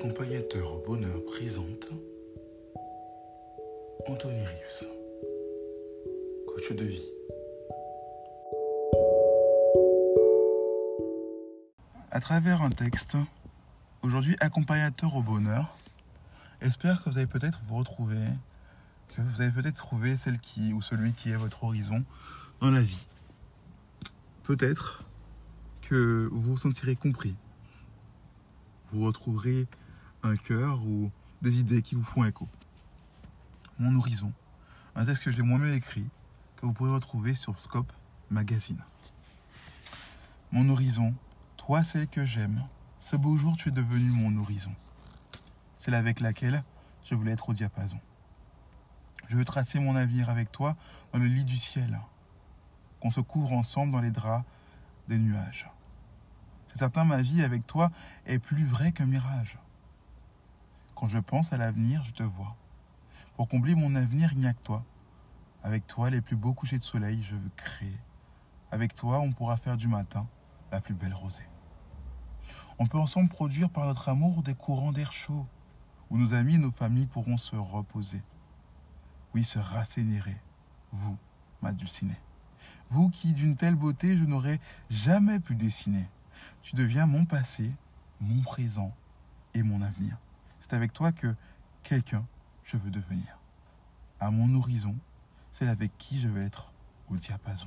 Accompagnateur au bonheur présente Anthony Rives, coach de vie. À travers un texte, aujourd'hui accompagnateur au bonheur, espère que vous allez peut-être vous retrouver, que vous avez peut-être trouvé celle qui ou celui qui est votre horizon dans la vie. Peut-être que vous vous sentirez compris. Vous retrouverez un cœur ou des idées qui vous font écho. Mon horizon, un texte que j'ai moi-même écrit, que vous pourrez retrouver sur Scope Magazine. Mon horizon, toi celle que j'aime, ce beau jour tu es devenu mon horizon. Celle avec laquelle je voulais être au diapason. Je veux tracer mon avenir avec toi dans le lit du ciel, qu'on se couvre ensemble dans les draps des nuages. C'est certain, ma vie avec toi est plus vraie qu'un mirage. Quand je pense à l'avenir, je te vois. Pour combler mon avenir, il n'y a que toi. Avec toi, les plus beaux couchers de soleil, je veux créer. Avec toi, on pourra faire du matin la plus belle rosée. On peut ensemble produire par notre amour des courants d'air chaud, où nos amis et nos familles pourront se reposer. Oui, se rassénérer. Vous, ma dulcinée. Vous qui, d'une telle beauté, je n'aurais jamais pu dessiner. Tu deviens mon passé, mon présent et mon avenir. C'est avec toi que quelqu'un je veux devenir. À mon horizon, c'est avec qui je vais être au diapason.